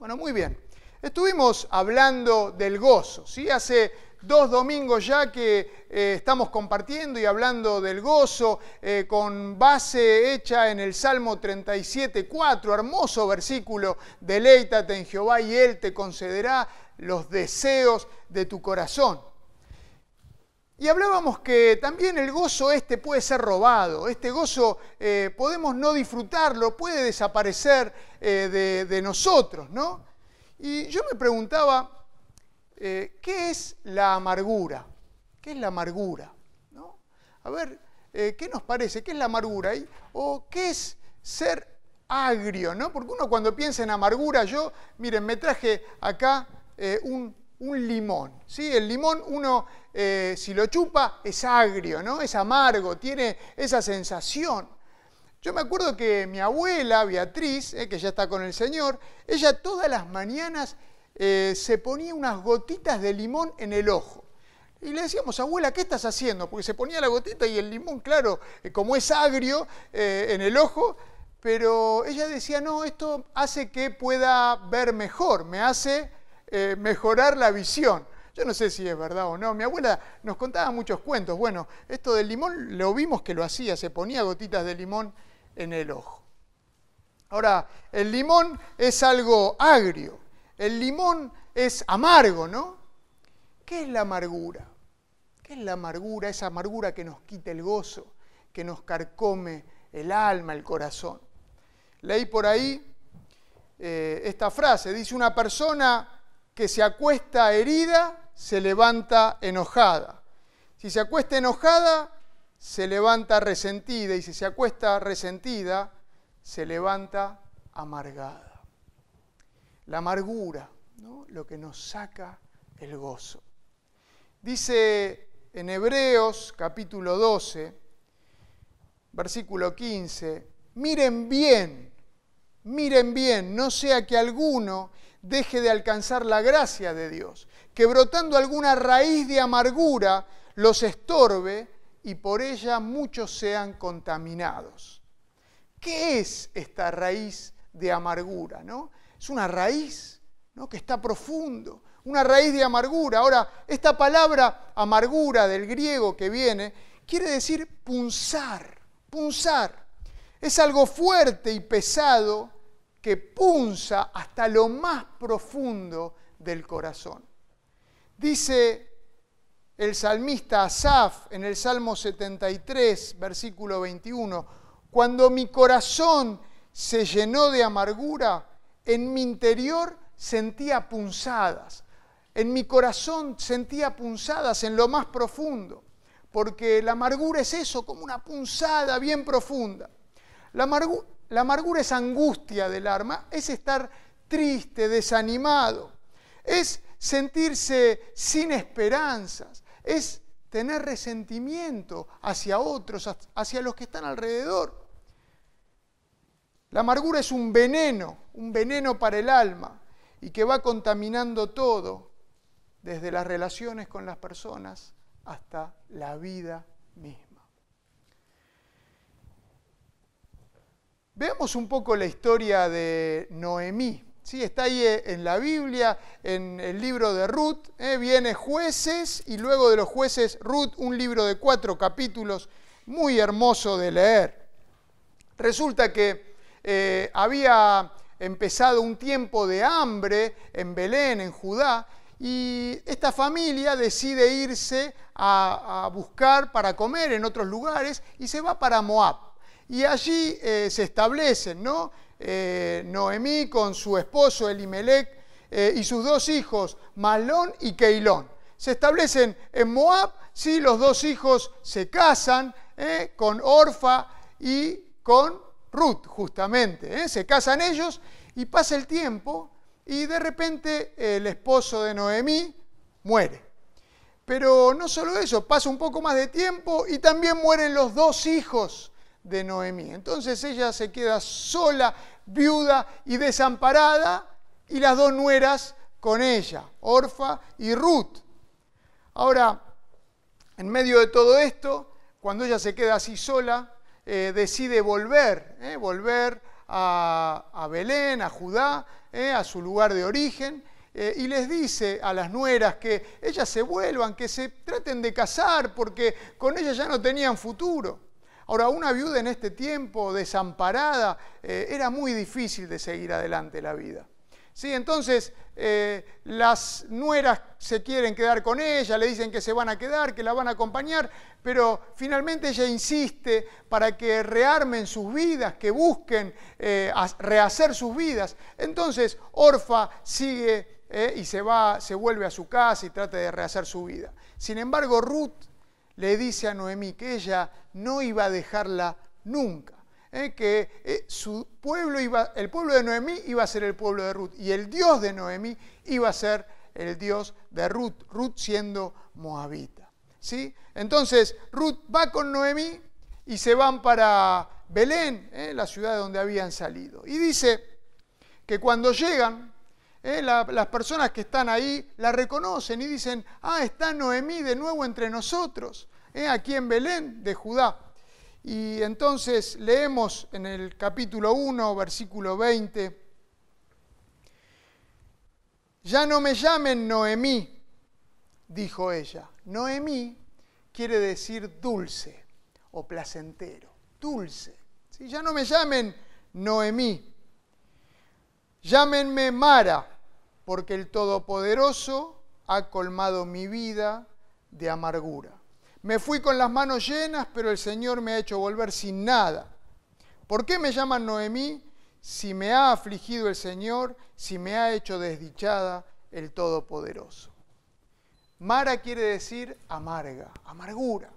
Bueno, muy bien. Estuvimos hablando del gozo, ¿sí? Hace dos domingos ya que eh, estamos compartiendo y hablando del gozo eh, con base hecha en el Salmo 37, 4, hermoso versículo, deleítate en Jehová y Él te concederá los deseos de tu corazón. Y hablábamos que también el gozo este puede ser robado, este gozo eh, podemos no disfrutarlo, puede desaparecer de, de, nosotros, ¿no? Y yo me preguntaba, eh, ¿qué es la amargura? ¿Qué es la amargura? ¿No? A ver, eh, ¿qué nos parece? ¿Qué es la amargura? ¿O qué es ser agrio? ¿no? Porque uno cuando piensa en amargura, yo, miren, me traje acá un, un limón. ¿sí? El limón uno, eh, si lo chupa, es agrio, ¿no? es amargo, tiene esa sensación. Yo me acuerdo que mi abuela, Beatriz, eh, que ya está con el Señor, ella todas las mañanas eh, se ponía unas gotitas de limón en el ojo. Y le decíamos, abuela, ¿qué estás haciendo? Porque se ponía la gotita y el limón, claro, como es agrio en el ojo, pero ella decía, no, esto hace que pueda ver mejor, me hace eh, mejorar la visión. Yo no sé si es verdad o no. Mi abuela nos contaba muchos cuentos. Bueno, esto del limón lo vimos que lo hacía, se ponía gotitas de limón en el ojo. Ahora, el limón es algo agrio, el limón es amargo, ¿no? ¿Qué es la amargura? ¿Qué es la amargura? Esa amargura que nos quita el gozo, que nos carcome el alma, el corazón. Leí por ahí eh, esta frase, dice una persona que se acuesta herida, se levanta enojada. Si se acuesta enojada, se levanta resentida. Y si se acuesta resentida, se levanta amargada. La amargura, ¿no? lo que nos saca el gozo. Dice en Hebreos capítulo 12, versículo 15, miren bien, miren bien, no sea que alguno deje de alcanzar la gracia de Dios, que brotando alguna raíz de amargura los estorbe y por ella muchos sean contaminados. ¿Qué es esta raíz de amargura? ¿no? Es una raíz ¿no? que está profundo, una raíz de amargura. Ahora, esta palabra amargura del griego que viene quiere decir punzar, punzar. Es algo fuerte y pesado que punza hasta lo más profundo del corazón. Dice el salmista Asaf en el Salmo 73, versículo 21, cuando mi corazón se llenó de amargura, en mi interior sentía punzadas, en mi corazón sentía punzadas en lo más profundo, porque la amargura es eso, como una punzada bien profunda. La la amargura es angustia del alma, es estar triste, desanimado, es sentirse sin esperanzas, es tener resentimiento hacia otros, hacia los que están alrededor. La amargura es un veneno, un veneno para el alma y que va contaminando todo, desde las relaciones con las personas hasta la vida misma. Veamos un poco la historia de Noemí. ¿sí? Está ahí eh, en la Biblia, en el libro de Ruth. ¿eh? Viene jueces y luego de los jueces Ruth, un libro de cuatro capítulos muy hermoso de leer. Resulta que eh, había empezado un tiempo de hambre en Belén, en Judá, y esta familia decide irse a, a buscar para comer en otros lugares y se va para Moab. Y allí eh, se establecen, ¿no? Eh, Noemí con su esposo Elimelech eh, y sus dos hijos, Malón y Keilón. Se establecen en Moab, sí, los dos hijos se casan con Orfa y con Ruth, justamente. Se casan ellos y pasa el tiempo y de repente el esposo de Noemí muere. Pero no solo eso, pasa un poco más de tiempo y también mueren los dos hijos de Noemí. Entonces ella se queda sola, viuda y desamparada, y las dos nueras con ella, Orfa y Ruth. Ahora, en medio de todo esto, cuando ella se queda así sola, eh, decide volver, eh, volver a, Belén, a Judá, eh, a su lugar de origen, y les dice a las nueras que ellas se vuelvan, que se traten de casar, porque con ellas ya no tenían futuro. Ahora, una viuda en este tiempo, desamparada, eh, era muy difícil de seguir adelante la vida. ¿Sí? Entonces, eh, las nueras se quieren quedar con ella, le dicen que se van a quedar, que la van a acompañar, pero finalmente ella insiste para que rearmen sus vidas, que busquen eh, rehacer sus vidas. Entonces, Orfa sigue y se va, se vuelve a su casa y trata de rehacer su vida. Sin embargo, Ruth le dice a Noemí que ella no iba a dejarla nunca, ¿eh? que eh, su pueblo iba, el pueblo de Noemí iba a ser el pueblo de Ruth y el Dios de Noemí iba a ser el Dios de Ruth, Ruth siendo moabita. ¿sí? Entonces Ruth va con Noemí y se van para Belén, ¿eh? la ciudad de donde habían salido. Y dice que cuando llegan, las personas que están ahí la reconocen y dicen, ah, está Noemí de nuevo entre nosotros. ¿Eh? aquí en Belén de Judá. Y entonces leemos en el capítulo 1, versículo 20, ya no me llamen Noemí, dijo ella. Noemí quiere decir dulce o placentero, dulce. Ya no me llamen Noemí, llámenme Mara, porque el Todopoderoso ha colmado mi vida de amargura. Me fui con las manos llenas, pero el Señor me ha hecho volver sin nada. ¿Por qué me llaman Noemí si me ha afligido el Señor, si me ha hecho desdichada el Todopoderoso? Mara quiere decir amarga, amargura.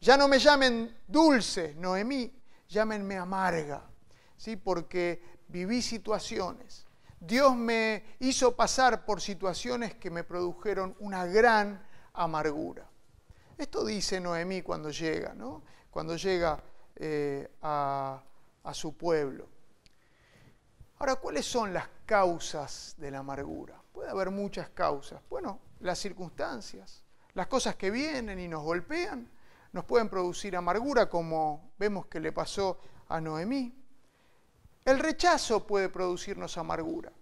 Ya no me llamen dulce, Noemí, llámenme amarga, ¿sí? porque viví situaciones. Dios me hizo pasar por situaciones que me produjeron una gran amargura. Esto dice Noemí cuando llega, ¿no? cuando llega eh, a, a su pueblo. Ahora, ¿cuáles son las causas de la amargura? Puede haber muchas causas. Bueno, las circunstancias, las cosas que vienen y nos golpean, nos pueden producir amargura, como vemos que le pasó a Noemí. El rechazo puede producirnos amargura.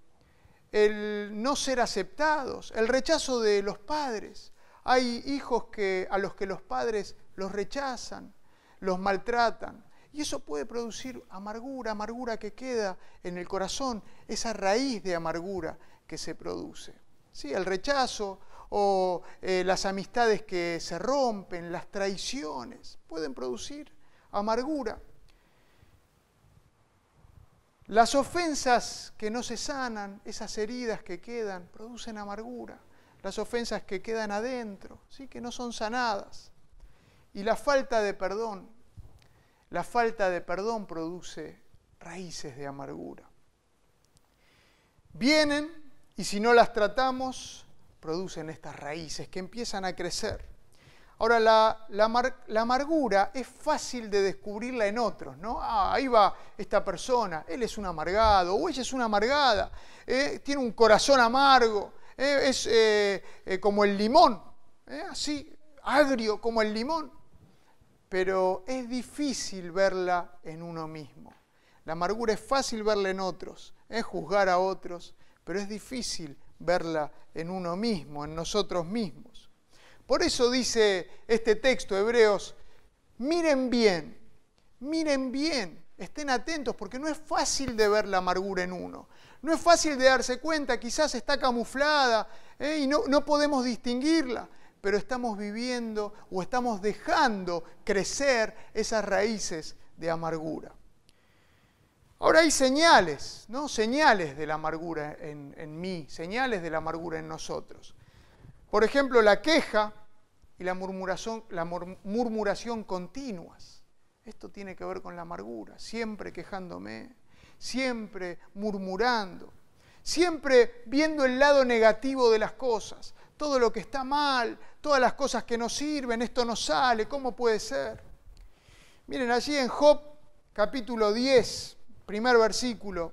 El no ser aceptados, el rechazo de los padres, hay hijos que, a los que los padres los rechazan, los maltratan. Y eso puede producir amargura, amargura que queda en el corazón, esa raíz de amargura que se produce. ¿Sí? El rechazo o eh, las amistades que se rompen, las traiciones, pueden producir amargura. Las ofensas que no se sanan, esas heridas que quedan, producen amargura las ofensas que quedan adentro, ¿sí? que no son sanadas. Y la falta de perdón, la falta de perdón produce raíces de amargura. Vienen y si no las tratamos, producen estas raíces que empiezan a crecer. Ahora, la, la, amargura es fácil de descubrirla en otros, ¿no? Ah, ahí va esta persona, él es un amargado o ella es una amargada, ¿eh? tiene un corazón amargo, eh, es eh, eh, como el limón, así, agrio como el limón, pero es difícil verla en uno mismo. La amargura es fácil verla en otros, es juzgar a otros, pero es difícil verla en uno mismo, en nosotros mismos. Por eso dice este texto, Hebreos, miren bien, miren bien, estén atentos, porque no es fácil de ver la amargura en uno. No es fácil de darse cuenta, quizás está camuflada ¿eh? y no, no podemos distinguirla, pero estamos viviendo o estamos dejando crecer esas raíces de amargura. Ahora hay señales, ¿no? Señales de la amargura en, en, mí, señales de la amargura en nosotros. Por ejemplo, la queja y la murmuración, la murmuración continuas. Esto tiene que ver con la amargura, siempre quejándome, siempre murmurando, siempre viendo el lado negativo de las cosas, todo lo que está mal, todas las cosas que no sirven, esto no sale, ¿cómo puede ser? Miren, allí en Job capítulo 10, primer versículo,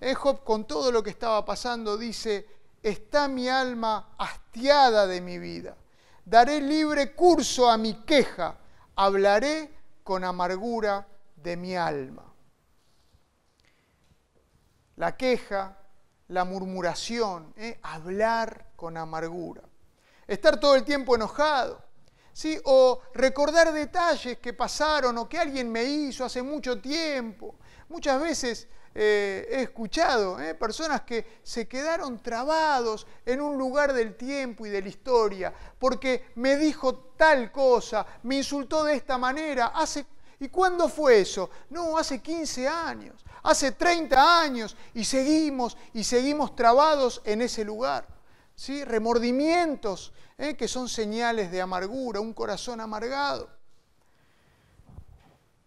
en Job con todo lo que estaba pasando dice, está mi alma hastiada de mi vida, daré libre curso a mi queja, hablaré con amargura de mi alma. La queja, la murmuración, ¿eh? hablar con amargura. Estar todo el tiempo enojado, ¿sí? o recordar detalles que pasaron o que alguien me hizo hace mucho tiempo. Muchas veces eh, he escuchado ¿eh? personas que se quedaron trabados en un lugar del tiempo y de la historia porque me dijo tal cosa, me insultó de esta manera. Hace, ¿Y cuándo fue eso? No, hace 15 años, hace 30 años y seguimos y seguimos trabados en ese lugar. ¿sí? Remordimientos ¿eh? que son señales de amargura, un corazón amargado.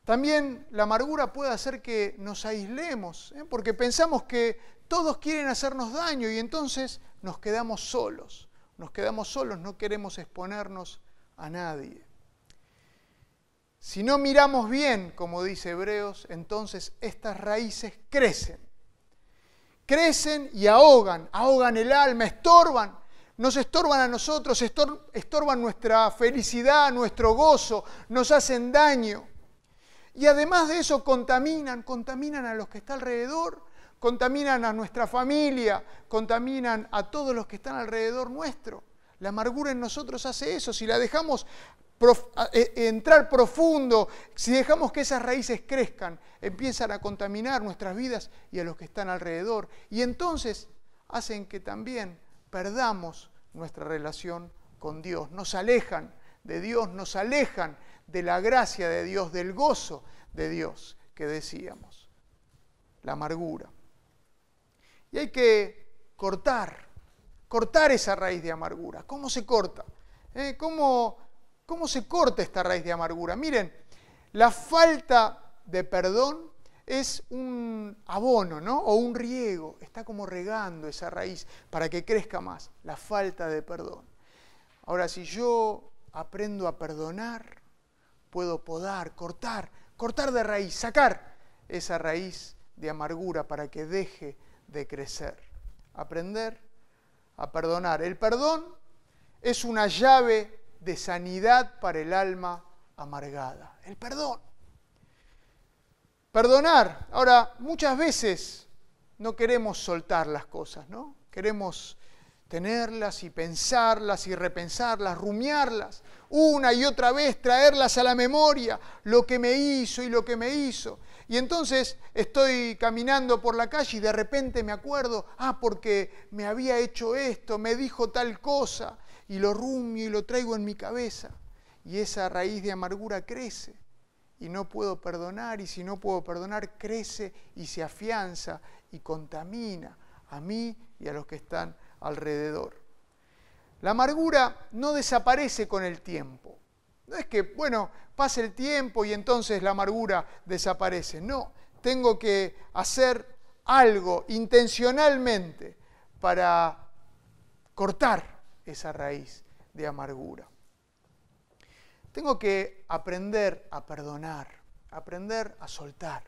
También la amargura puede hacer que nos aislemos, ¿eh? porque pensamos que todos quieren hacernos daño y entonces nos quedamos solos. Nos quedamos solos, no queremos exponernos a nadie. Si no miramos bien, como dice Hebreos, entonces estas raíces crecen. Crecen y ahogan, ahogan el alma, estorban, nos estorban a nosotros, estorban nuestra felicidad, nuestro gozo, nos hacen daño. Y además de eso contaminan, contaminan a los que están alrededor, contaminan a nuestra familia, contaminan a todos los que están alrededor nuestro. La amargura en nosotros hace eso. Si la dejamos e, entrar profundo, si dejamos que esas raíces crezcan, empiezan a contaminar nuestras vidas y a los que están alrededor. Y entonces hacen que también perdamos nuestra relación con Dios. Nos alejan de Dios, nos alejan de la gracia de Dios, del gozo de Dios que decíamos, la amargura. Y hay que cortar, cortar esa raíz de amargura. ¿Cómo se corta? ¿Eh? ¿Cómo, ¿Cómo se corta esta raíz de amargura? Miren, la falta de perdón es un abono, ¿no? O un riego. Está como regando esa raíz para que crezca más. La falta de perdón. Ahora, si yo aprendo a perdonar, puedo podar, cortar, cortar de raíz, sacar esa raíz de amargura para que deje de crecer. Aprender a perdonar. El perdón es una llave de sanidad para el alma amargada. El perdón. Perdonar. Ahora, muchas veces no queremos soltar las cosas, ¿no? Queremos tenerlas y pensarlas y repensarlas, rumiarlas, una y otra vez traerlas a la memoria, lo que me hizo y lo que me hizo. Y entonces estoy caminando por la calle y de repente me acuerdo, ah, porque me había hecho esto, me dijo tal cosa, y lo rumio y lo traigo en mi cabeza. Y esa raíz de amargura crece y no puedo perdonar, y si no puedo perdonar, crece y se afianza y contamina a mí y a los que están alrededor. La amargura no desaparece con el tiempo. No es que, bueno, pase el tiempo y entonces la amargura desaparece. No, tengo que hacer algo intencionalmente para cortar esa raíz de amargura. Tengo que aprender a perdonar, aprender a soltar.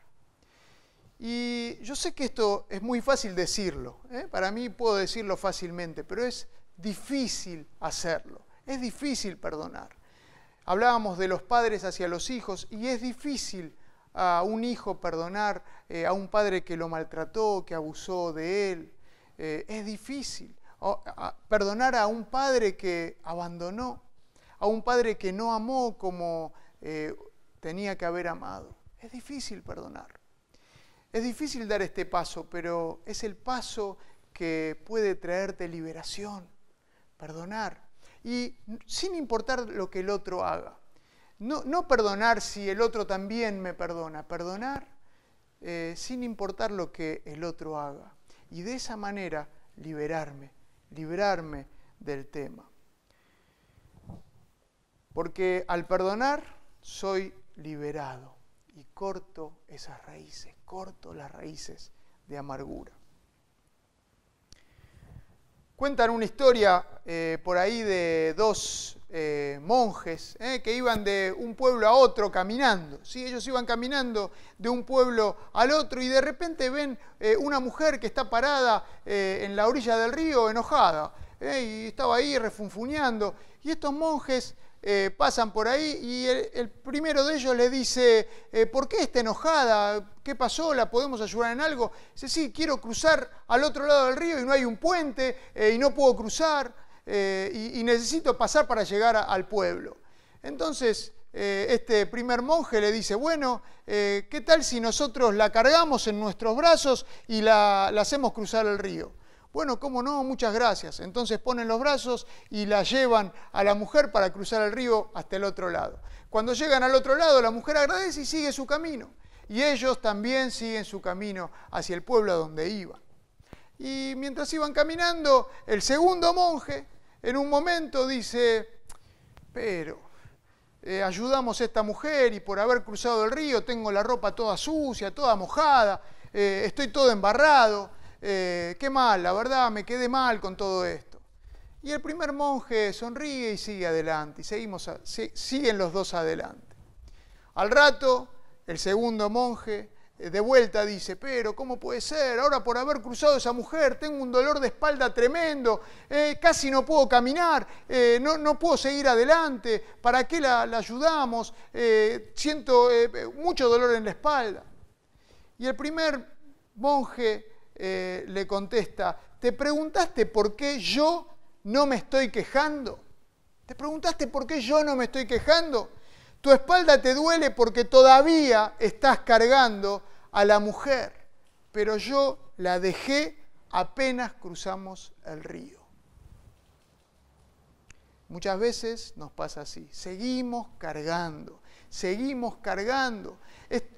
Y yo sé que esto es muy fácil decirlo, ¿eh? para mí puedo decirlo fácilmente, pero es difícil hacerlo, es difícil perdonar. Hablábamos de los padres hacia los hijos y es difícil a un hijo perdonar eh, a un padre que lo maltrató, que abusó de él. Eh, es difícil perdonar a un padre que abandonó, a un padre que no amó como tenía que haber amado. Es difícil perdonar. Es difícil dar este paso, pero es el paso que puede traerte liberación, perdonar. Y sin importar lo que el otro haga. No, perdonar si el otro también me perdona, perdonar eh, sin importar lo que el otro haga. Y de esa manera liberarme, liberarme del tema. Porque al perdonar soy liberado y corto esas raíces, corto las raíces de amargura. Cuentan una historia eh, por ahí de dos eh, monjes eh, que iban de un pueblo a otro caminando. ¿sí? Ellos iban caminando de un pueblo al otro y de repente ven una mujer que está parada en la orilla del río enojada y estaba ahí refunfuñando. Y estos monjes eh, pasan por ahí y el, primero de ellos le dice, eh, ¿por qué está enojada? ¿Qué pasó? ¿La podemos ayudar en algo? Dice, sí, quiero cruzar al otro lado del río y no hay un puente eh, y no puedo cruzar y, necesito pasar para llegar al pueblo. Entonces, este primer monje le dice, bueno, ¿qué tal si nosotros la cargamos en nuestros brazos y la hacemos cruzar el río? Bueno, cómo no, muchas gracias. Entonces ponen los brazos y la llevan a la mujer para cruzar el río hasta el otro lado. Cuando llegan al otro lado, la mujer agradece y sigue su camino. Y ellos también siguen su camino hacia el pueblo a donde iban. Y mientras iban caminando, el segundo monje en un momento dice, pero eh, ayudamos a esta mujer y por haber cruzado el río tengo la ropa toda sucia, toda mojada, eh, estoy todo embarrado. Eh, qué mal, la verdad, me quedé mal con todo esto. Y el primer monje sonríe y sigue adelante, y seguimos siguen los dos adelante. Al rato, el segundo monje eh, de vuelta dice, pero ¿cómo puede ser? Ahora por haber cruzado esa mujer tengo un dolor de espalda tremendo, eh, casi no puedo caminar, no, puedo seguir adelante, ¿para qué la, la ayudamos? siento mucho dolor en la espalda. Y el primer monje eh, le contesta, ¿te preguntaste por qué yo no me estoy quejando? ¿Te preguntaste por qué yo no me estoy quejando? Tu espalda te duele porque todavía estás cargando a la mujer, pero yo la dejé apenas cruzamos el río. Muchas veces nos pasa así, seguimos cargando, seguimos cargando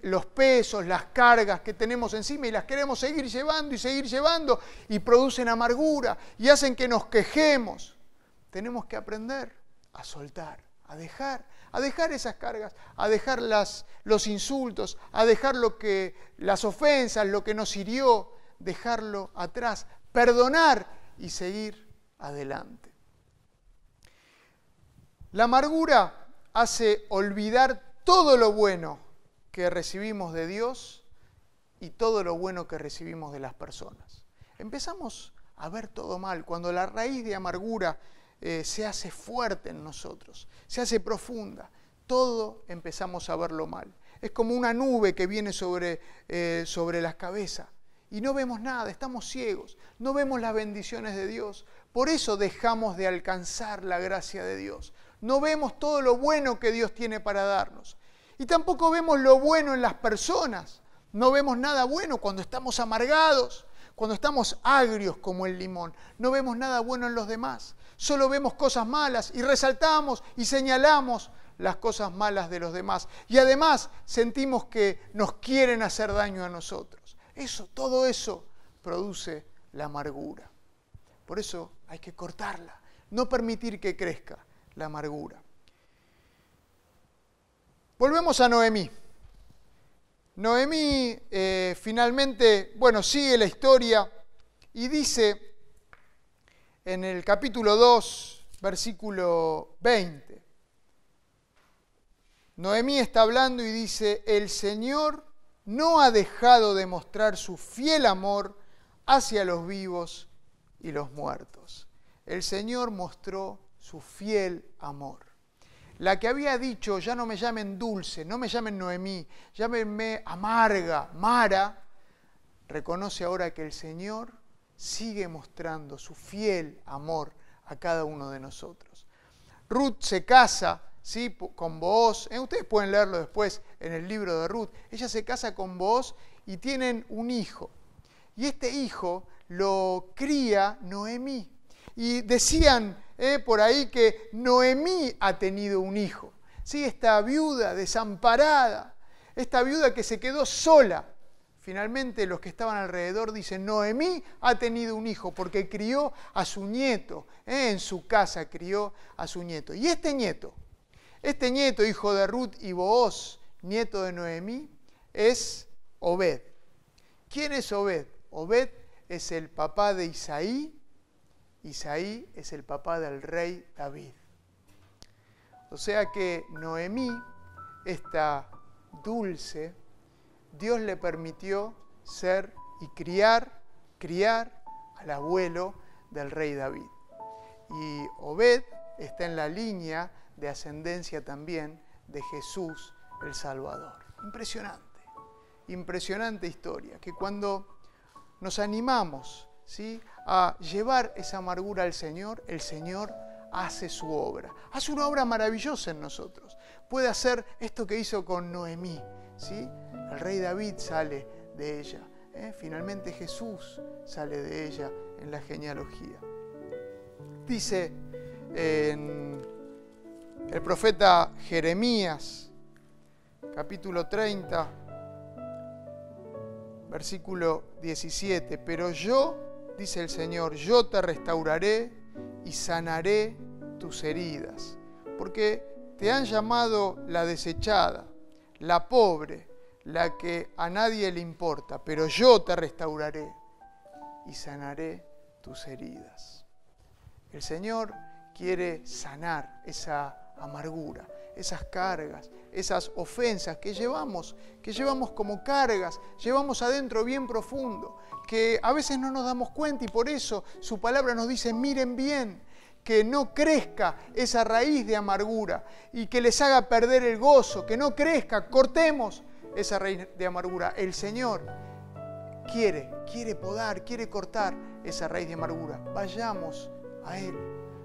los pesos, las cargas que tenemos encima y las queremos seguir llevando y seguir llevando y producen amargura y hacen que nos quejemos. Tenemos que aprender a soltar, a dejar, a dejar esas cargas, a dejar las, los insultos, a dejar lo que, las ofensas, lo que nos hirió, dejarlo atrás, perdonar y seguir adelante. La amargura hace olvidar todo lo bueno que recibimos de Dios y todo lo bueno que recibimos de las personas. Empezamos a ver todo mal cuando la raíz de amargura eh, se hace fuerte en nosotros, se hace profunda. Todo empezamos a verlo mal. Es como una nube que viene sobre, eh, sobre la cabeza y no vemos nada, estamos ciegos, no vemos las bendiciones de Dios. Por eso dejamos de alcanzar la gracia de Dios. No vemos todo lo bueno que Dios tiene para darnos. Y tampoco vemos lo bueno en las personas. No vemos nada bueno cuando estamos amargados, cuando estamos agrios como el limón. No vemos nada bueno en los demás. Solo vemos cosas malas y resaltamos y señalamos las cosas malas de los demás. Y además sentimos que nos quieren hacer daño a nosotros. Eso, todo eso produce la amargura. Por eso hay que cortarla, no permitir que crezca la amargura. Volvemos a Noemí. Noemí eh, finalmente, bueno, sigue la historia y dice en el capítulo 2, versículo 20, Noemí está hablando y dice, el Señor no ha dejado de mostrar su fiel amor hacia los vivos y los muertos. El Señor mostró su fiel amor. La que había dicho, ya no me llamen dulce, no me llamen Noemí, llámenme amarga, Mara, reconoce ahora que el Señor sigue mostrando su fiel amor a cada uno de nosotros. Ruth se casa ¿sí? con Boaz, eh, ustedes pueden leerlo después en el libro de Ruth, ella se casa con Boaz y tienen un hijo. Y este hijo lo cría Noemí. Y decían eh, por ahí que Noemí ha tenido un hijo. ¿sí? Esta viuda desamparada, esta viuda que se quedó sola. Finalmente los que estaban alrededor dicen, Noemí ha tenido un hijo porque crió a su nieto, eh, en su casa crió a su nieto. Y este nieto, este nieto, hijo de Ruth y Booz, nieto de Noemí, es Obed. ¿Quién es Obed? Obed es el papá de Isaí Isaí es el papá del rey David. O sea que Noemí, esta dulce, Dios le permitió ser y criar, criar al abuelo del rey David. Y Obed está en la línea de ascendencia también de Jesús el Salvador. Impresionante, impresionante historia, que cuando nos animamos a llevar esa amargura al Señor, el Señor hace su obra. Hace una obra maravillosa en nosotros. Puede hacer esto que hizo con Noemí. ¿sí? El rey David sale de ella. ¿eh? Finalmente Jesús sale de ella en la genealogía. Dice en el profeta Jeremías, capítulo 30, versículo 17, pero yo, dice el Señor, yo te restauraré y sanaré tus heridas, porque te han llamado la desechada, la pobre, la que a nadie le importa, pero yo te restauraré y sanaré tus heridas. El Señor quiere sanar esa amargura, esas cargas, esas ofensas que llevamos, que llevamos como cargas, llevamos adentro bien profundo, que a veces no nos damos cuenta y por eso su palabra nos dice, miren bien, que no crezca esa raíz de amargura y que les haga perder el gozo, que no crezca, cortemos esa raíz de amargura. El Señor quiere, quiere podar, quiere cortar esa raíz de amargura. Vayamos a Él,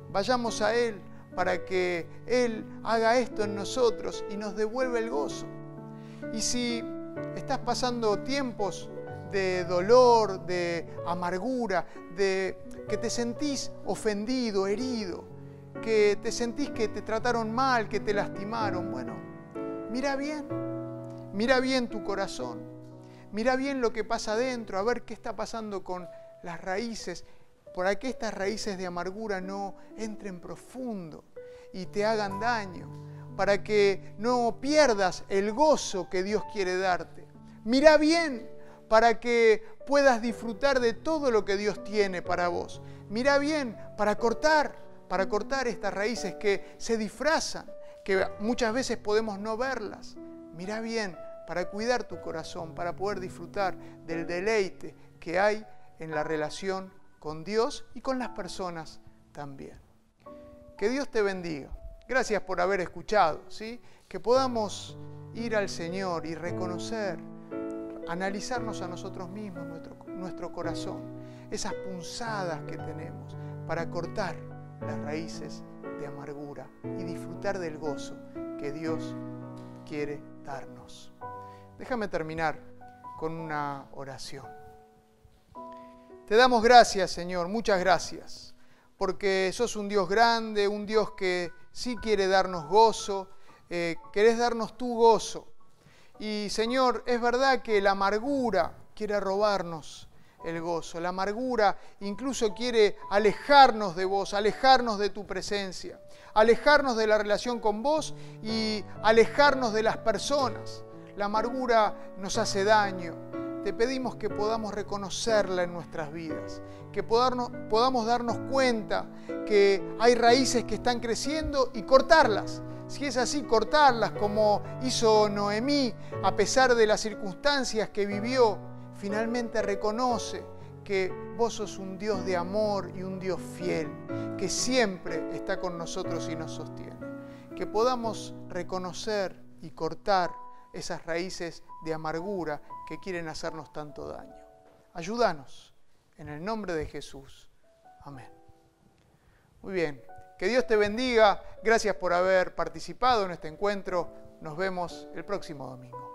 vayamos a Él para que Él haga esto en nosotros y nos devuelva el gozo. Y si estás pasando tiempos de dolor, de amargura, de que te sentís ofendido, herido, que te sentís que te trataron mal, que te lastimaron, bueno, mira bien, mira bien tu corazón, mira bien lo que pasa adentro, a ver qué está pasando con las raíces para que estas raíces de amargura no entren profundo y te hagan daño, para que no pierdas el gozo que Dios quiere darte. Mira bien para que puedas disfrutar de todo lo que Dios tiene para vos. Mira bien para cortar, para cortar estas raíces que se disfrazan, que muchas veces podemos no verlas. Mira bien para cuidar tu corazón, para poder disfrutar del deleite que hay en la relación con Dios y con las personas también. Que Dios te bendiga. Gracias por haber escuchado, ¿sí? Que podamos ir al Señor y reconocer, analizarnos a nosotros mismos, nuestro, nuestro corazón, esas punzadas que tenemos para cortar las raíces de amargura y disfrutar del gozo que Dios quiere darnos. Déjame terminar con una oración. Te damos gracias, Señor, muchas gracias, porque sos un Dios grande, un Dios que sí quiere darnos gozo, eh, querés darnos tu gozo. Y Señor, es verdad que la amargura quiere robarnos el gozo, la amargura incluso quiere alejarnos de vos, alejarnos de tu presencia, alejarnos de la relación con vos y alejarnos de las personas. La amargura nos hace daño, te pedimos que podamos reconocerla en nuestras vidas, que podamos, darnos cuenta que hay raíces que están creciendo y cortarlas. Si es así, cortarlas como hizo Noemí, a pesar de las circunstancias que vivió, finalmente reconoce que vos sos un Dios de amor y un Dios fiel, que siempre está con nosotros y nos sostiene. Que podamos reconocer y cortar esas raíces de amargura que quieren hacernos tanto daño. Ayúdanos en el nombre de Jesús. Amén. Muy bien, que Dios te bendiga. Gracias por haber participado en este encuentro. Nos vemos el próximo domingo.